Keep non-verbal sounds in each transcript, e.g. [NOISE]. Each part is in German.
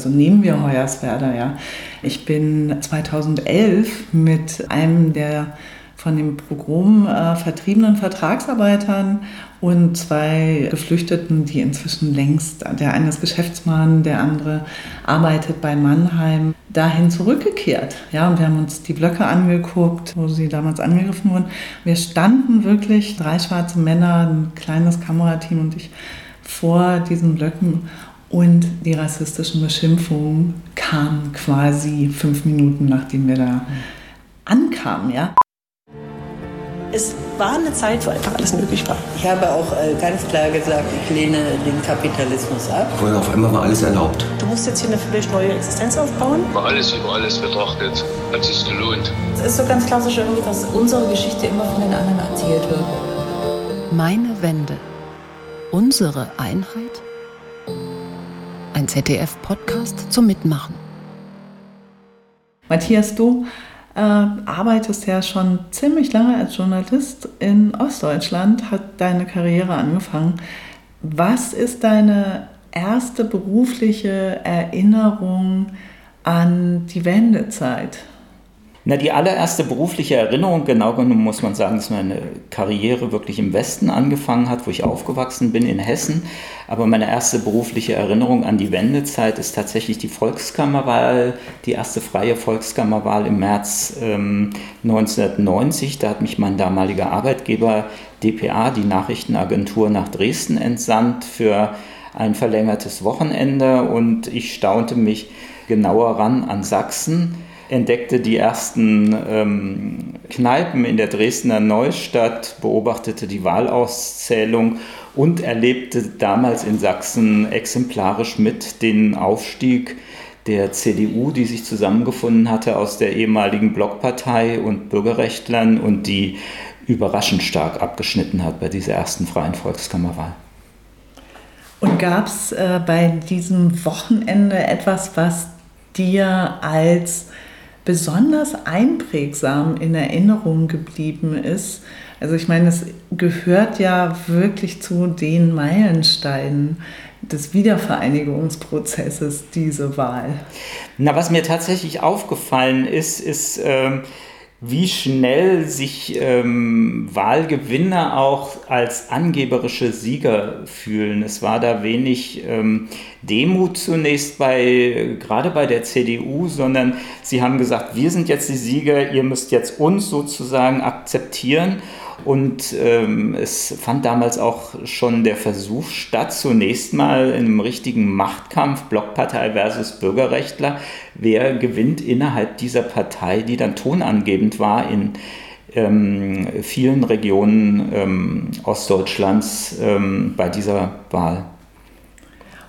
Also nehmen wir Hoyerswerda, ja. Ich bin 2011 mit einem der von dem Programm äh, vertriebenen Vertragsarbeitern und zwei Geflüchteten, die inzwischen längst, der eine ist Geschäftsmann, der andere arbeitet bei Mannheim, dahin zurückgekehrt. Ja, und wir haben uns die Blöcke angeguckt, wo sie damals angegriffen wurden. Wir standen wirklich, drei schwarze Männer, ein kleines Kamerateam und ich vor diesen Blöcken und die rassistischen Beschimpfungen kamen quasi fünf Minuten, nachdem wir da ankamen, ja. Es war eine Zeit, wo einfach alles möglich war. Ich habe auch äh, ganz klar gesagt, ich lehne den Kapitalismus ab. Vorher auf einmal war alles erlaubt. Du musst jetzt hier eine völlig neue Existenz aufbauen. Über alles über alles betrachtet, hat sich gelohnt. Es ist so ganz klassisch irgendwie, dass unsere Geschichte immer von den anderen erzählt wird. Meine Wende. Unsere Einheit? ZDF-Podcast zum Mitmachen. Matthias, du äh, arbeitest ja schon ziemlich lange als Journalist in Ostdeutschland, hat deine Karriere angefangen. Was ist deine erste berufliche Erinnerung an die Wendezeit? Na, die allererste berufliche Erinnerung, genau genommen muss man sagen, dass meine Karriere wirklich im Westen angefangen hat, wo ich aufgewachsen bin, in Hessen. Aber meine erste berufliche Erinnerung an die Wendezeit ist tatsächlich die Volkskammerwahl, die erste freie Volkskammerwahl im März ähm, 1990. Da hat mich mein damaliger Arbeitgeber DPA, die Nachrichtenagentur, nach Dresden entsandt für ein verlängertes Wochenende und ich staunte mich genauer ran an Sachsen entdeckte die ersten ähm, Kneipen in der Dresdner Neustadt, beobachtete die Wahlauszählung und erlebte damals in Sachsen exemplarisch mit den Aufstieg der CDU, die sich zusammengefunden hatte aus der ehemaligen Blockpartei und Bürgerrechtlern und die überraschend stark abgeschnitten hat bei dieser ersten freien Volkskammerwahl. Und gab es äh, bei diesem Wochenende etwas, was dir als besonders einprägsam in Erinnerung geblieben ist. Also ich meine, es gehört ja wirklich zu den Meilensteinen des Wiedervereinigungsprozesses, diese Wahl. Na, was mir tatsächlich aufgefallen ist, ist, äh, wie schnell sich ähm, Wahlgewinner auch als angeberische Sieger fühlen. Es war da wenig ähm, Demut zunächst bei, gerade bei der CDU, sondern sie haben gesagt, wir sind jetzt die Sieger, ihr müsst jetzt uns sozusagen akzeptieren. Und ähm, es fand damals auch schon der Versuch statt, zunächst mal in einem richtigen Machtkampf, Blockpartei versus Bürgerrechtler, wer gewinnt innerhalb dieser Partei, die dann tonangebend war in ähm, vielen Regionen ähm, Ostdeutschlands ähm, bei dieser Wahl.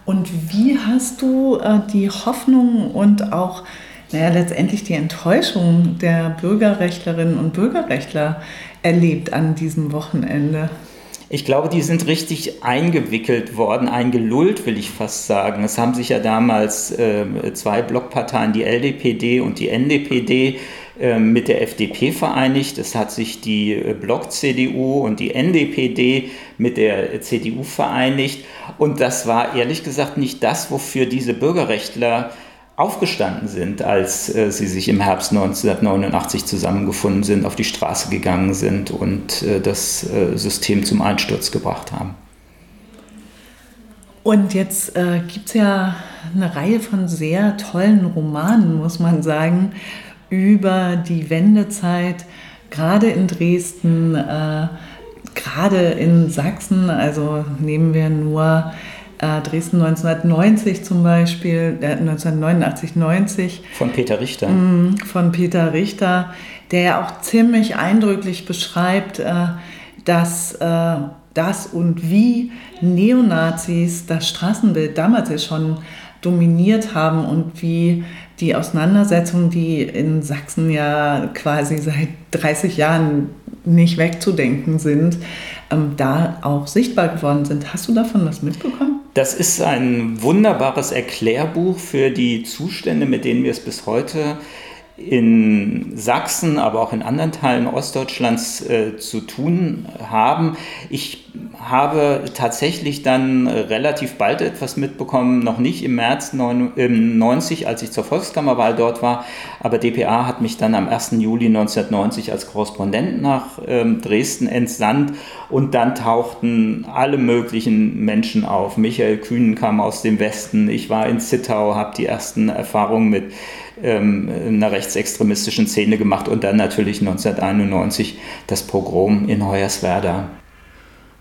Und wie hast du äh, die Hoffnung und auch naja, letztendlich die Enttäuschung der Bürgerrechtlerinnen und Bürgerrechtler erlebt an diesem Wochenende? Ich glaube, die sind richtig eingewickelt worden, eingelullt, will ich fast sagen. Es haben sich ja damals äh, zwei Blockparteien, die LDPD und die NDPD, äh, mit der FDP vereinigt. Es hat sich die äh, Block-CDU und die NDPD mit der CDU vereinigt. Und das war ehrlich gesagt nicht das, wofür diese Bürgerrechtler aufgestanden sind, als äh, sie sich im Herbst 1989 zusammengefunden sind, auf die Straße gegangen sind und äh, das äh, System zum Einsturz gebracht haben. Und jetzt äh, gibt es ja eine Reihe von sehr tollen Romanen, muss man sagen, über die Wendezeit, gerade in Dresden, äh, gerade in Sachsen. Also nehmen wir nur Dresden 1990 zum Beispiel, äh, 1989, 90. Von Peter Richter. Mh, von Peter Richter, der ja auch ziemlich eindrücklich beschreibt, äh, dass äh, das und wie Neonazis das Straßenbild damals ja schon dominiert haben und wie die Auseinandersetzungen, die in Sachsen ja quasi seit 30 Jahren nicht wegzudenken sind, ähm, da auch sichtbar geworden sind. Hast du davon was mitbekommen? Das ist ein wunderbares Erklärbuch für die Zustände, mit denen wir es bis heute in Sachsen, aber auch in anderen Teilen Ostdeutschlands äh, zu tun haben. Ich habe tatsächlich dann relativ bald etwas mitbekommen, noch nicht im März 90, als ich zur Volkskammerwahl dort war, aber dpa hat mich dann am 1. Juli 1990 als Korrespondent nach ähm, Dresden entsandt und dann tauchten alle möglichen Menschen auf. Michael Kühn kam aus dem Westen, ich war in Zittau, habe die ersten Erfahrungen mit ähm, einer rechtsextremistischen Szene gemacht und dann natürlich 1991 das Pogrom in Hoyerswerda.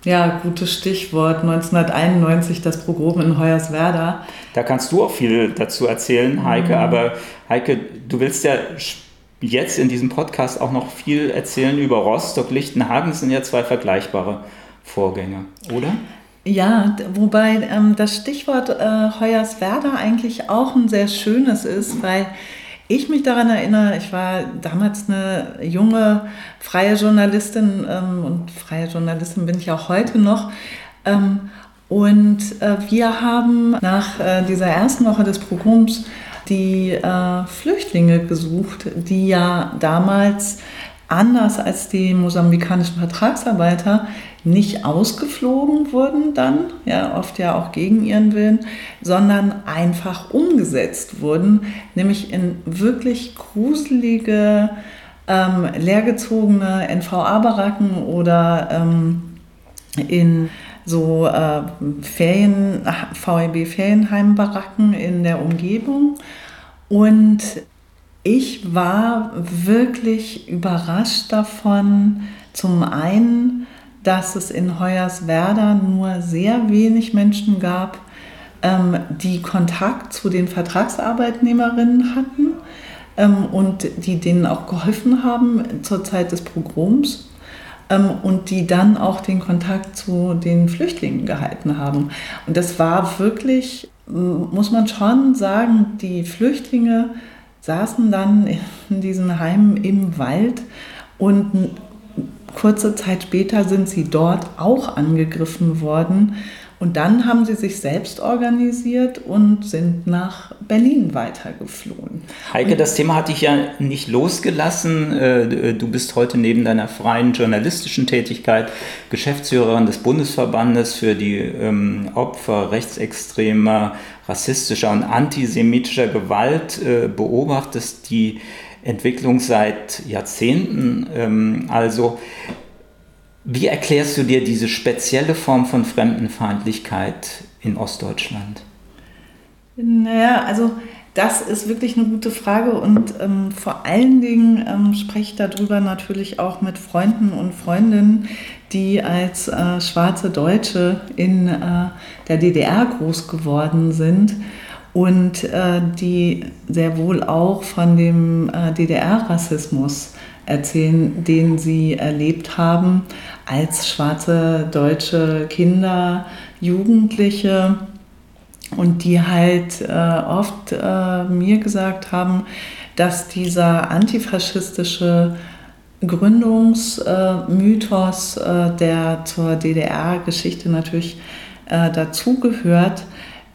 Ja, gutes Stichwort. 1991 das Pogrom in Hoyerswerda. Da kannst du auch viel dazu erzählen, Heike. Mhm. Aber Heike, du willst ja jetzt in diesem Podcast auch noch viel erzählen über Rostock, Lichtenhagen. Sind ja zwei vergleichbare Vorgänge, oder? Ja, wobei ähm, das Stichwort äh, Hoyerswerda eigentlich auch ein sehr schönes ist, weil ich mich daran erinnere, ich war damals eine junge freie Journalistin ähm, und freie Journalistin bin ich auch heute noch. Ähm, und äh, wir haben nach äh, dieser ersten Woche des Programms die äh, Flüchtlinge gesucht, die ja damals anders als die mosambikanischen Vertragsarbeiter nicht ausgeflogen wurden dann, ja, oft ja auch gegen ihren Willen, sondern einfach umgesetzt wurden, nämlich in wirklich gruselige, ähm, leergezogene NVA-Baracken oder ähm, in so äh, Ferien, VEB-Ferienheim-Baracken in der Umgebung. Und ich war wirklich überrascht davon, zum einen, dass es in Hoyerswerda nur sehr wenig Menschen gab, ähm, die Kontakt zu den Vertragsarbeitnehmerinnen hatten ähm, und die denen auch geholfen haben zur Zeit des Pogroms und die dann auch den Kontakt zu den Flüchtlingen gehalten haben. Und das war wirklich, muss man schon sagen, die Flüchtlinge saßen dann in diesen Heimen im Wald und kurze Zeit später sind sie dort auch angegriffen worden. Und dann haben sie sich selbst organisiert und sind nach Berlin weitergeflohen. Heike, das Thema hat dich ja nicht losgelassen. Äh, du bist heute neben deiner freien journalistischen Tätigkeit Geschäftsführerin des Bundesverbandes für die ähm, Opfer rechtsextremer, rassistischer und antisemitischer Gewalt, äh, beobachtest die Entwicklung seit Jahrzehnten. Ähm, also wie erklärst du dir diese spezielle Form von Fremdenfeindlichkeit in Ostdeutschland? Naja, also das ist wirklich eine gute Frage und ähm, vor allen Dingen ähm, spreche ich darüber natürlich auch mit Freunden und Freundinnen, die als äh, schwarze Deutsche in äh, der DDR groß geworden sind und äh, die sehr wohl auch von dem äh, DDR-Rassismus erzählen, den sie erlebt haben als schwarze deutsche Kinder, Jugendliche. Und die halt äh, oft äh, mir gesagt haben, dass dieser antifaschistische Gründungsmythos, äh, der zur DDR-Geschichte natürlich äh, dazugehört,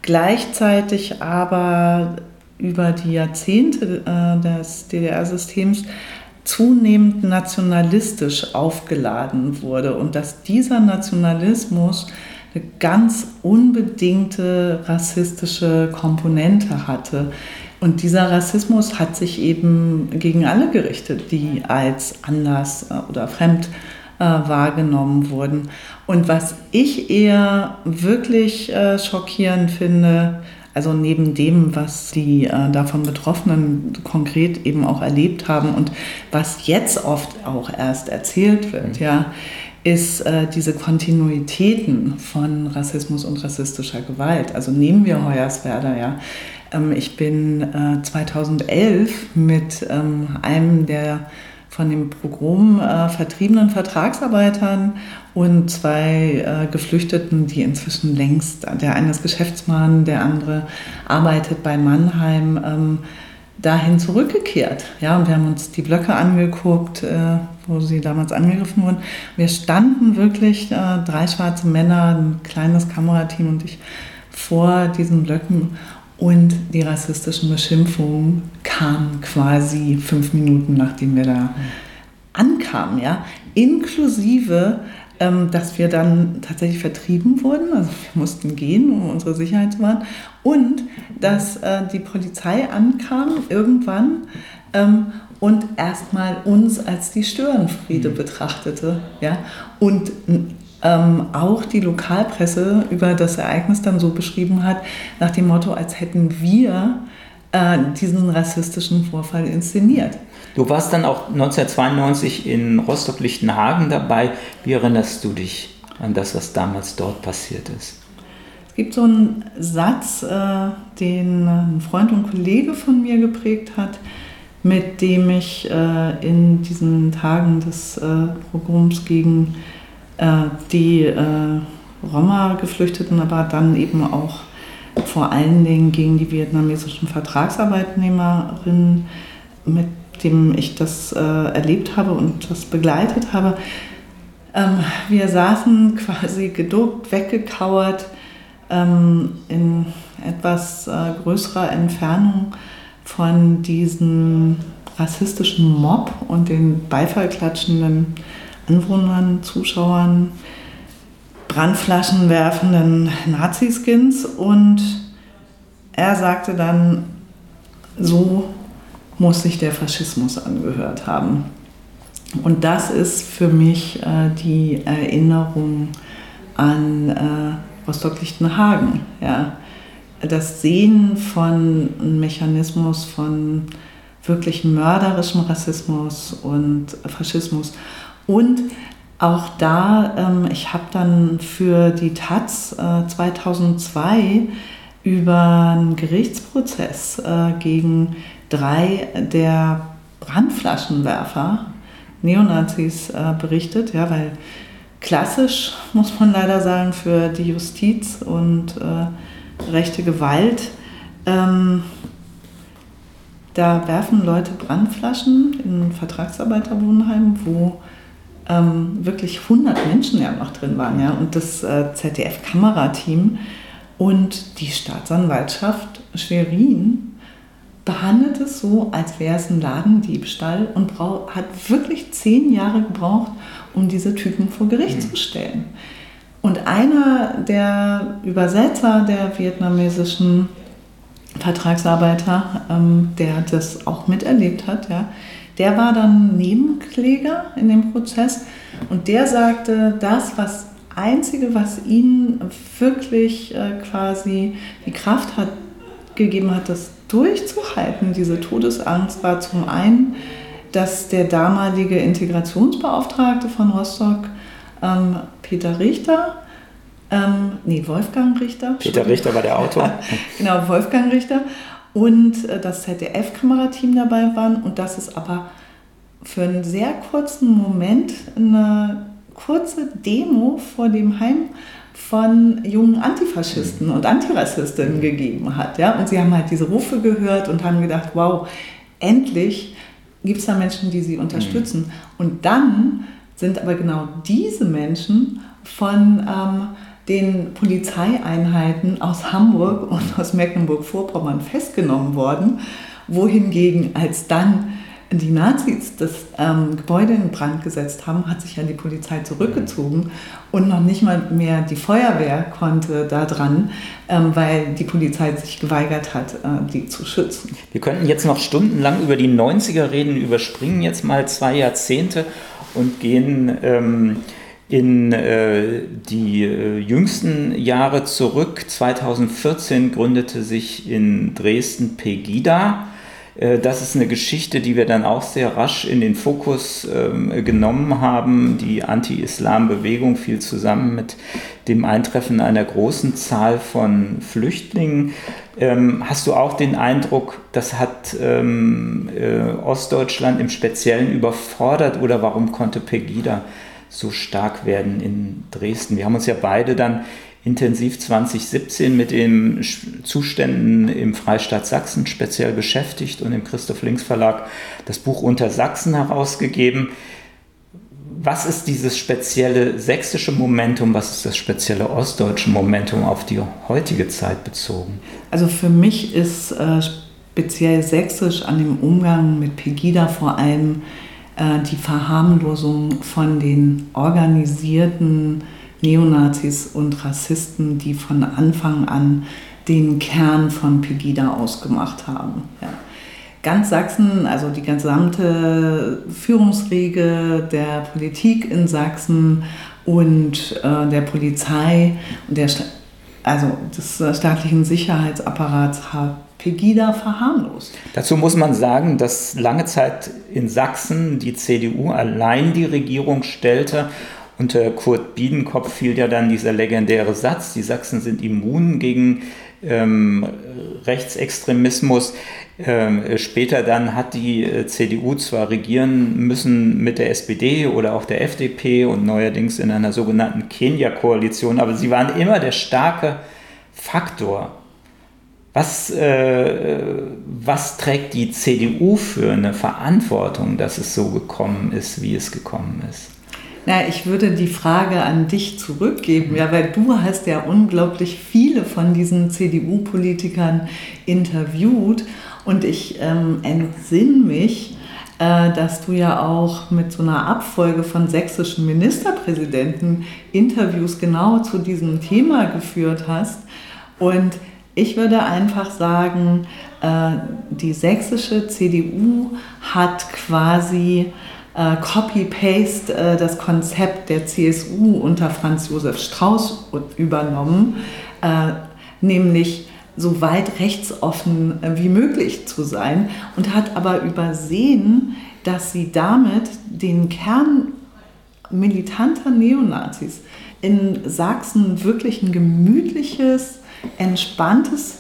gleichzeitig aber über die Jahrzehnte äh, des DDR-Systems zunehmend nationalistisch aufgeladen wurde und dass dieser Nationalismus eine ganz unbedingte rassistische Komponente hatte. Und dieser Rassismus hat sich eben gegen alle gerichtet, die als anders äh, oder fremd äh, wahrgenommen wurden. Und was ich eher wirklich äh, schockierend finde, also neben dem, was die äh, davon Betroffenen konkret eben auch erlebt haben und was jetzt oft auch erst erzählt wird, mhm. ja, ist äh, diese Kontinuitäten von Rassismus und rassistischer Gewalt. Also nehmen wir Hoyerswerda, ja. Ähm, ich bin äh, 2011 mit ähm, einem der von dem Programm äh, vertriebenen Vertragsarbeitern und zwei äh, Geflüchteten, die inzwischen längst, der eine ist Geschäftsmann, der andere arbeitet bei Mannheim, ähm, dahin zurückgekehrt. Ja, und wir haben uns die Blöcke angeguckt, äh, wo sie damals angegriffen wurden. Wir standen wirklich, äh, drei schwarze Männer, ein kleines Kamerateam und ich, vor diesen Blöcken Und die rassistischen Beschimpfungen kamen quasi fünf Minuten, nachdem wir da ankamen, ja, inklusive ähm, dass wir dann tatsächlich vertrieben wurden. Also wir mussten gehen, um unsere Sicherheit zu wahren. Und dass äh, die Polizei ankam irgendwann ähm, und erstmal uns als die Störenfriede mhm. betrachtete. Ja? Und ähm, auch die Lokalpresse über das Ereignis dann so beschrieben hat, nach dem Motto, als hätten wir äh, diesen rassistischen Vorfall inszeniert. Du warst dann auch 1992 in Rostock-Lichtenhagen dabei. Wie erinnerst du dich an das, was damals dort passiert ist? Es gibt so einen Satz, äh, den ein Freund und Kollege von mir geprägt hat, mit dem ich äh, in diesen Tagen des äh, Programms gegen die äh, Roma-Geflüchteten, aber dann eben auch vor allen Dingen gegen die vietnamesischen Vertragsarbeitnehmerinnen mit dem ich das äh, erlebt habe und das begleitet habe. Ähm, wir saßen [LAUGHS] quasi geduckt, weggekauert ähm, in etwas äh, größerer Entfernung von diesem rassistischen Mob und den beifallklatschenden Anwohnern, Zuschauern, Brandflaschen werfenden Naziskins und er sagte dann, so muss sich der Faschismus angehört haben. Und das ist für mich äh, die Erinnerung an äh, Rostock-Lichtenhagen. Ja. Das Sehen von einem Mechanismus von wirklich mörderischem Rassismus und Faschismus. Und auch da, ähm, ich habe dann für die Taz äh, 2002 über einen Gerichtsprozess äh, gegen drei der Brandflaschenwerfer, Neonazis, äh, berichtet, ja, weil klassisch, [LAUGHS] muss man leider sagen, für die Justiz und äh, rechte Gewalt, ähm, da werfen Leute Brandflaschen in Vertragsarbeiterwohnheimen, wo ähm, wirklich 100 Menschen ja noch drin waren, ja, und das äh, ZDF-Kamerateam und die Staatsanwaltschaft Schwerin behandelt es so, als wäre es ein Ladendiebstahl und hat wirklich zehn Jahre gebraucht, um diese Typen vor Gericht mhm. zu stellen. Und einer der Übersetzer der vietnamesischen Vertragsarbeiter, ähm, der das auch miterlebt hat, ja, der war dann Nebenkläger in dem Prozess und der sagte, das, was Einzige, was ihn wirklich äh, quasi die Kraft hat gegeben hat, das durchzuhalten, diese Todesangst, war zum einen, dass der damalige Integrationsbeauftragte von Rostock, ähm, Peter Richter, ähm, nee, Wolfgang Richter. Peter Richter war der Autor. [LAUGHS] genau, Wolfgang Richter. Und äh, das ZDF-Kamerateam dabei waren und dass es aber für einen sehr kurzen Moment eine kurze Demo vor dem Heim von jungen Antifaschisten und Antirassistinnen gegeben hat. Ja? Und sie haben halt diese Rufe gehört und haben gedacht, wow, endlich gibt es da Menschen, die sie unterstützen. Mhm. Und dann sind aber genau diese Menschen von ähm, den Polizeieinheiten aus Hamburg und aus Mecklenburg-Vorpommern festgenommen worden, wohingegen als dann die Nazis das ähm, Gebäude in Brand gesetzt haben, hat sich ja die Polizei zurückgezogen und noch nicht mal mehr die Feuerwehr konnte da dran, ähm, weil die Polizei sich geweigert hat, äh, die zu schützen. Wir könnten jetzt noch stundenlang über die 90er reden, überspringen jetzt mal zwei Jahrzehnte und gehen ähm, in äh, die äh, jüngsten Jahre zurück. 2014 gründete sich in Dresden Pegida äh, das ist eine Geschichte, die wir dann auch sehr rasch in den Fokus ähm, genommen haben. Die Anti-Islam-Bewegung fiel zusammen mit dem Eintreffen einer großen Zahl von Flüchtlingen. Ähm, hast du auch den Eindruck, das hat ähm, äh, Ostdeutschland im Speziellen überfordert oder warum konnte Pegida so stark werden in Dresden? Wir haben uns ja beide dann intensiv 2017 mit den Zuständen im Freistaat Sachsen speziell beschäftigt und im Christoph Links Verlag das Buch Unter Sachsen herausgegeben. was ist dieses spezielle sächsische Momentum, was ist das spezielle ostdeutsche Momentum auf die heutige Zeit bezogen? Also für mich ist äh, speziell sächsisch an dem Umgang mit Pegida vor allem die Verharmlosung von den organisierten Neonazis und Rassisten, die von Anfang an den Kern von Pegida ausgemacht haben. Ja. Ganz Sachsen, also die gesamte Führungsriege der Politik in Sachsen und äh, der Polizei und der, also des staatlichen Sicherheitsapparats hat Pegida verharmlost. Dazu muss man sagen, dass lange Zeit in Sachsen die CDU allein die Regierung stellte unter Kurt Biedenkopf fiel ja dann dieser legendäre Satz, die Sachsen sind immun gegen ähm, Rechtsextremismus. Ähm, später dann hat die äh, CDU zwar regieren müssen mit der SPD oder auch der FDP und neuerdings in einer sogenannten Kenia-Koalition, aber sie waren immer der starke Faktor. Was, äh, was trägt die CDU für eine Verantwortung, dass es so gekommen ist, wie es gekommen ist? Na, ich würde die Frage an dich zurückgeben, ja, weil du hast ja unglaublich viele von diesen CDU-Politikern interviewt und ich ähm, entsinne mich, äh, dass du ja auch mit so einer Abfolge von sächsischen Ministerpräsidenten Interviews genau zu diesem Thema geführt hast und ich würde einfach sagen, äh, die sächsische CDU hat quasi äh, Copy-Paste äh, das Konzept der CSU unter Franz Josef Strauß übernommen, nämlich so weit rechtsoffen wie möglich zu sein und hat aber übersehen, dass sie damit den Kern militanter Neonazis in Sachsen wirklich ein gemütliches, entspanntes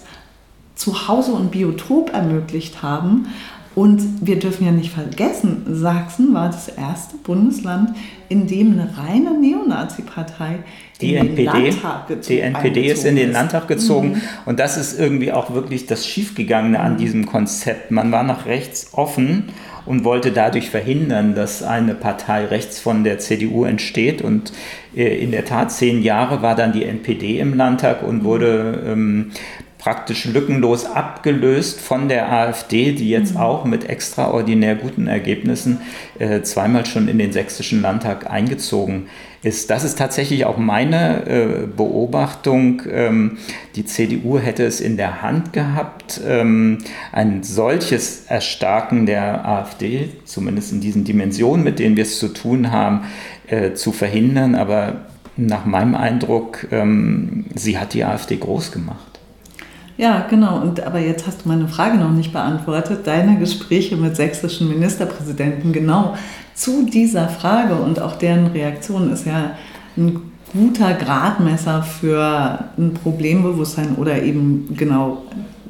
Zuhause und Biotop ermöglicht haben und wir dürfen ja nicht vergessen, Sachsen war das erste Bundesland, in dem eine reine Neonazi-Partei die in NPD, den Landtag gezogen Die NPD ist in den. Landtag gezogen Mhm. und das ist irgendwie auch wirklich das Schiefgegangene an diesem Konzept. Man war nach rechts offen und wollte dadurch verhindern, dass eine Partei rechts von der CDU entsteht. Und äh, in der Tat, zehn Jahre war dann die NPD im Landtag und wurde ähm, praktisch lückenlos abgelöst von der AfD, die jetzt auch mit extraordinär guten Ergebnissen äh, zweimal schon in den sächsischen Landtag eingezogen ist. Das ist tatsächlich auch meine äh, Beobachtung. Ähm, die CDU hätte es in der Hand gehabt, ähm, ein solches Erstarken der AfD, zumindest in diesen Dimensionen, mit denen wir es zu tun haben, äh, zu verhindern. Aber nach meinem Eindruck, ähm, sie hat die AfD groß gemacht. Ja, genau. Und aber jetzt hast du meine Frage noch nicht beantwortet. Deine Gespräche mit sächsischen Ministerpräsidenten genau zu dieser Frage und auch deren Reaktion ist ja ein guter Gradmesser für ein Problembewusstsein oder eben genau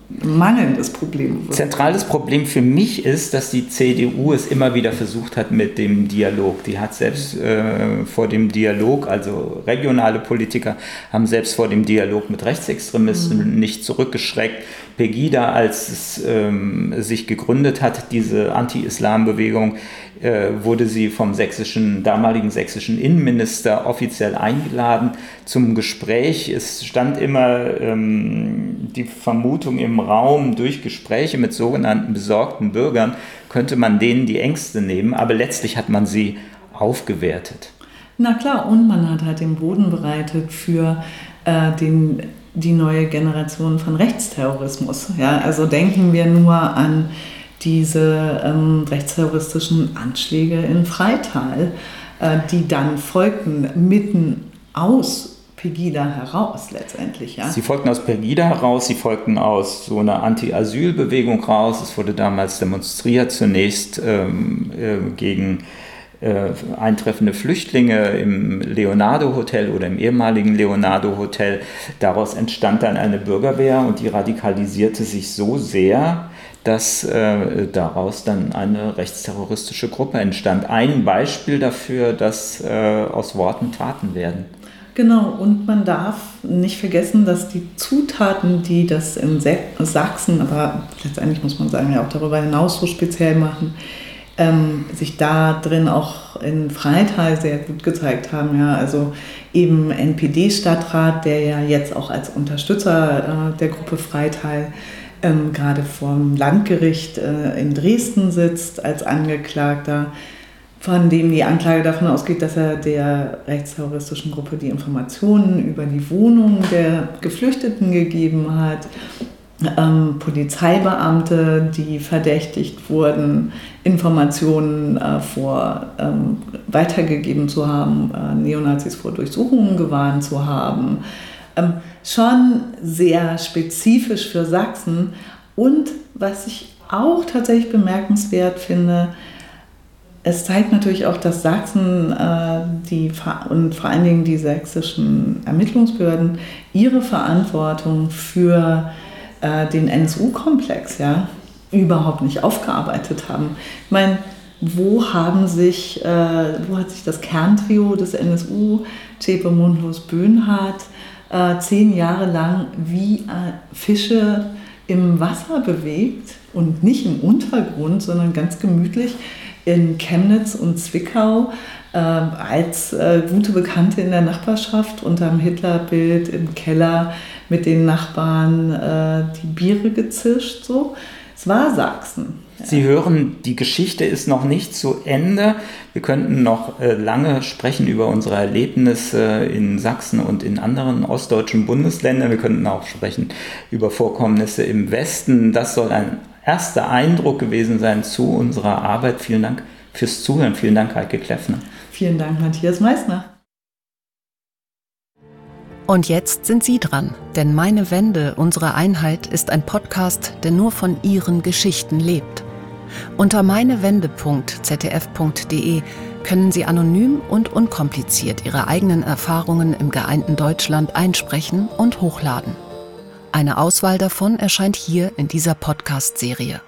mangelndes Problembewusstsein. Zentrales Problem für mich ist, dass die CDU es immer wieder versucht hat mit dem Dialog. Die hat selbst äh, vor dem Dialog, also regionale Politiker haben selbst vor dem Dialog mit Rechtsextremisten mhm. nicht zurückgeschreckt. Pegida, als es ähm, sich gegründet hat, diese Anti-Islam-Bewegung, äh, wurde sie vom sächsischen, damaligen sächsischen Innenminister offiziell eingeladen zum Gespräch. Es stand immer ähm, die Vermutung im Raum, durch Gespräche mit sogenannten besorgten Bürgern könnte man denen die Ängste nehmen, aber letztlich hat man sie aufgewertet. Na klar, und man hat halt den Boden bereitet für äh, den, die neue Generation von Rechtsterrorismus. Ja, also denken wir nur an diese ähm, rechtsterroristischen Anschläge in Freital, äh, die dann folgten mitten aus Pegida heraus letztendlich. Ja? Sie folgten aus Pegida heraus, sie folgten aus so einer Anti-Asyl-Bewegung raus. Es wurde damals demonstriert, zunächst ähm, äh, gegen äh, eintreffende Flüchtlinge im Leonardo Hotel oder im ehemaligen Leonardo Hotel. Daraus entstand dann eine Bürgerwehr und die radikalisierte sich so sehr, dass äh, daraus dann eine rechtsterroristische Gruppe entstand. Ein Beispiel dafür, dass äh, aus Worten Taten werden. Genau, und man darf nicht vergessen, dass die Zutaten, die das in Sachsen, aber letztendlich muss man sagen, ja auch darüber hinaus so speziell machen, ähm, sich da drin auch in Freital sehr gut gezeigt haben. Ja, also eben NPD-Stadtrat, der ja jetzt auch als Unterstützer äh, der Gruppe Freital ähm, gerade vom Landgericht äh, in Dresden sitzt als Angeklagter, von dem die Anklage davon ausgeht, dass er der rechtsterroristischen Gruppe die Informationen über die Wohnung der Geflüchteten gegeben hat. Ähm, Polizeibeamte, die verdächtigt wurden, Informationen äh, vor ähm, weitergegeben zu haben, äh, Neonazis vor Durchsuchungen gewarnt zu haben. Ähm, schon sehr spezifisch für Sachsen. Und was ich auch tatsächlich bemerkenswert finde, es zeigt natürlich auch, dass Sachsen äh, die, und vor allen Dingen die sächsischen Ermittlungsbehörden ihre Verantwortung für äh, den NSU-Komplex ja, überhaupt nicht aufgearbeitet haben. Ich meine, wo haben sich, äh, wo hat sich das Kerntrio des NSU, Zschäpe, Mundlos, Böhnhardt, äh, zehn Jahre lang wie äh, Fische im Wasser bewegt und nicht im Untergrund, sondern ganz gemütlich in Chemnitz und Zwickau äh, als äh, gute Bekannte in der Nachbarschaft unterm Hitlerbild im Keller mit den Nachbarn äh, die Biere gezischt. So. Es war Sachsen. Sie hören, die Geschichte ist noch nicht zu Ende. Wir könnten noch äh, lange sprechen über unsere Erlebnisse in Sachsen und in anderen ostdeutschen Bundesländern. Wir könnten auch sprechen über Vorkommnisse im Westen. Das soll ein erster Eindruck gewesen sein zu unserer Arbeit. Vielen Dank fürs Zuhören. Vielen Dank, Heike Kleffner. Vielen Dank, Matthias Meissner. Und jetzt sind Sie dran, denn Meine Wende, unsere Einheit ist ein Podcast, der nur von Ihren Geschichten lebt. Unter meinewende.zdf.de können Sie anonym und unkompliziert Ihre eigenen Erfahrungen im geeinten Deutschland einsprechen und hochladen. Eine Auswahl davon erscheint hier in dieser Podcast-Serie.